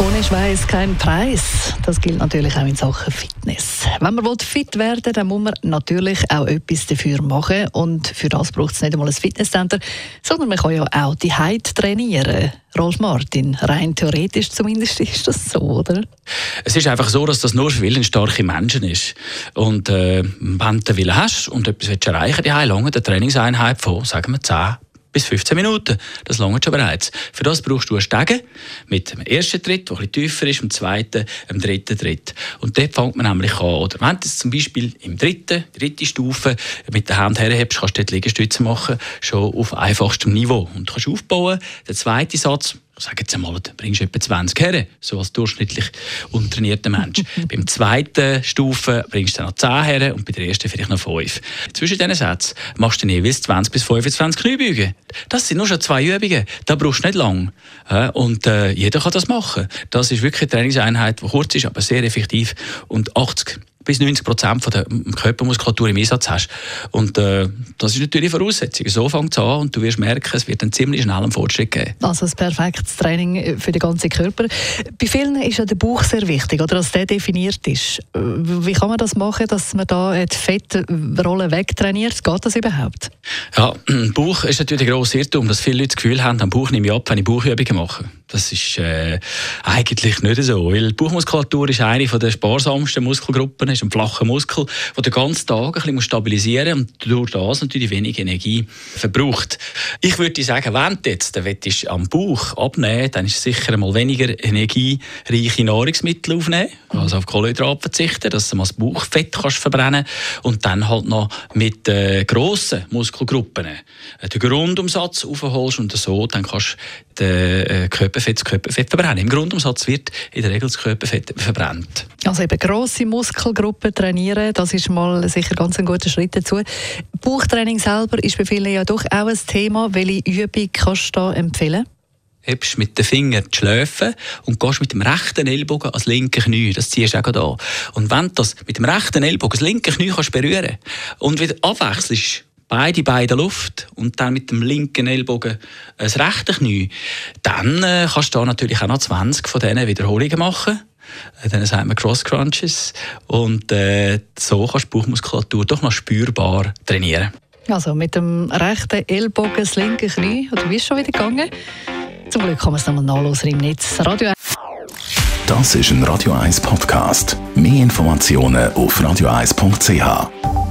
Ohne Schweiß kein Preis. Das gilt natürlich auch in Sachen Fitness. Wenn man fit werden will, dann muss man natürlich auch etwas dafür machen. Und für das braucht es nicht einmal ein Fitnesscenter, sondern man kann ja auch die Heid trainieren. Rolf Martin, rein theoretisch zumindest ist das so, oder? Es ist einfach so, dass das nur für willensstarke Menschen ist. Und äh, wenn du Willen hast und etwas erreichen willst, die lange Trainingseinheit von, sagen wir, 10 bis 15 Minuten. Das langt schon bereits. Für das brauchst du einen Stege mit dem ersten Tritt, der etwas tiefer ist, dem zweiten, dem dritten Tritt. Und dort fängt man nämlich an. Oder wenn du zum Beispiel im dritten, dritte Stufe mit der Hand herhebst, kannst du dort Liegestütze machen, schon auf einfachstem Niveau. Und du kannst aufbauen. Der zweite Satz, sagen jetzt einmal, du bringst etwa 20 her, so als durchschnittlich untrainierter Mensch. Beim zweiten Stufe bringst du dann noch 10 her und bei der ersten vielleicht noch 5. Zwischen diesen Sätzen machst du dann jeweils 20 bis 25 Kniebeugen. Das sind nur schon zwei Übungen, da brauchst du nicht lang. Und äh, jeder kann das machen. Das ist wirklich eine Trainingseinheit, die kurz ist, aber sehr effektiv und 80 bis 90 Prozent der Körpermuskulatur im Einsatz hast. Und äh, das ist natürlich eine Voraussetzung. So fängt es an und du wirst merken, es wird einen ziemlich schnellen Fortschritt geben. Also ein perfektes Training für den ganzen Körper. Bei vielen ist ja der Bauch sehr wichtig, oder dass der definiert ist. Wie kann man das machen, dass man da die Fettrolle wegtrainiert? Geht das überhaupt? Ja, Bauch ist natürlich ein grosser Irrtum, dass viele Leute das Gefühl haben, am Bauch nehme ich ab, wenn ich Bauchübungen mache. Das ist äh, eigentlich nicht so, weil Bauchmuskulatur ist eine der sparsamsten Muskelgruppen ist ein flacher Muskel, der den ganzen Tag ein bisschen stabilisieren muss und durch das natürlich wenig Energie verbraucht. Ich würde sagen, wenn du jetzt willst, am Bauch abnehmen dann ist sicher mal weniger energiereiche Nahrungsmittel aufnehmen, also auf Kohlenhydrate verzichten, dass du mal das Bauchfett kannst verbrennen und dann halt noch mit äh, grossen Muskelgruppen äh, den Grundumsatz aufholst und so dann kannst du äh, Körperfett, das Körperfett verbrennen. Im Grundumsatz wird in der Regel das Körperfett verbrennt. Also eben grosse Muskelgruppen trainieren, das ist mal sicher ganz ein guter Schritt dazu. Bauchtraining selber ist bei vielen ja doch auch ein Thema. Welche Übung kannst du da empfehlen? hebst mit den Fingern die Schläfe und gehst mit dem rechten Ellbogen ans linke Knie. Das ziehst du auch da. Und wenn du das mit dem rechten Ellbogen das linke Knie kannst berühren und wieder abwechselst, beide Beine Luft und dann mit dem linken Ellbogen das rechte Knie, dann äh, kannst du da natürlich auch noch 20 von diesen Wiederholungen machen. Äh, dann sagt man Cross Crunches und äh, so kannst du die Bauchmuskulatur doch noch spürbar trainieren. Also mit dem rechten Ellbogen das linke Knie, oder wie ist es schon wieder gegangen? Zum Glück kann man es nochmal nachlesen im Netz. Radio das ist ein Radio 1 Podcast. Mehr Informationen auf radio1.ch.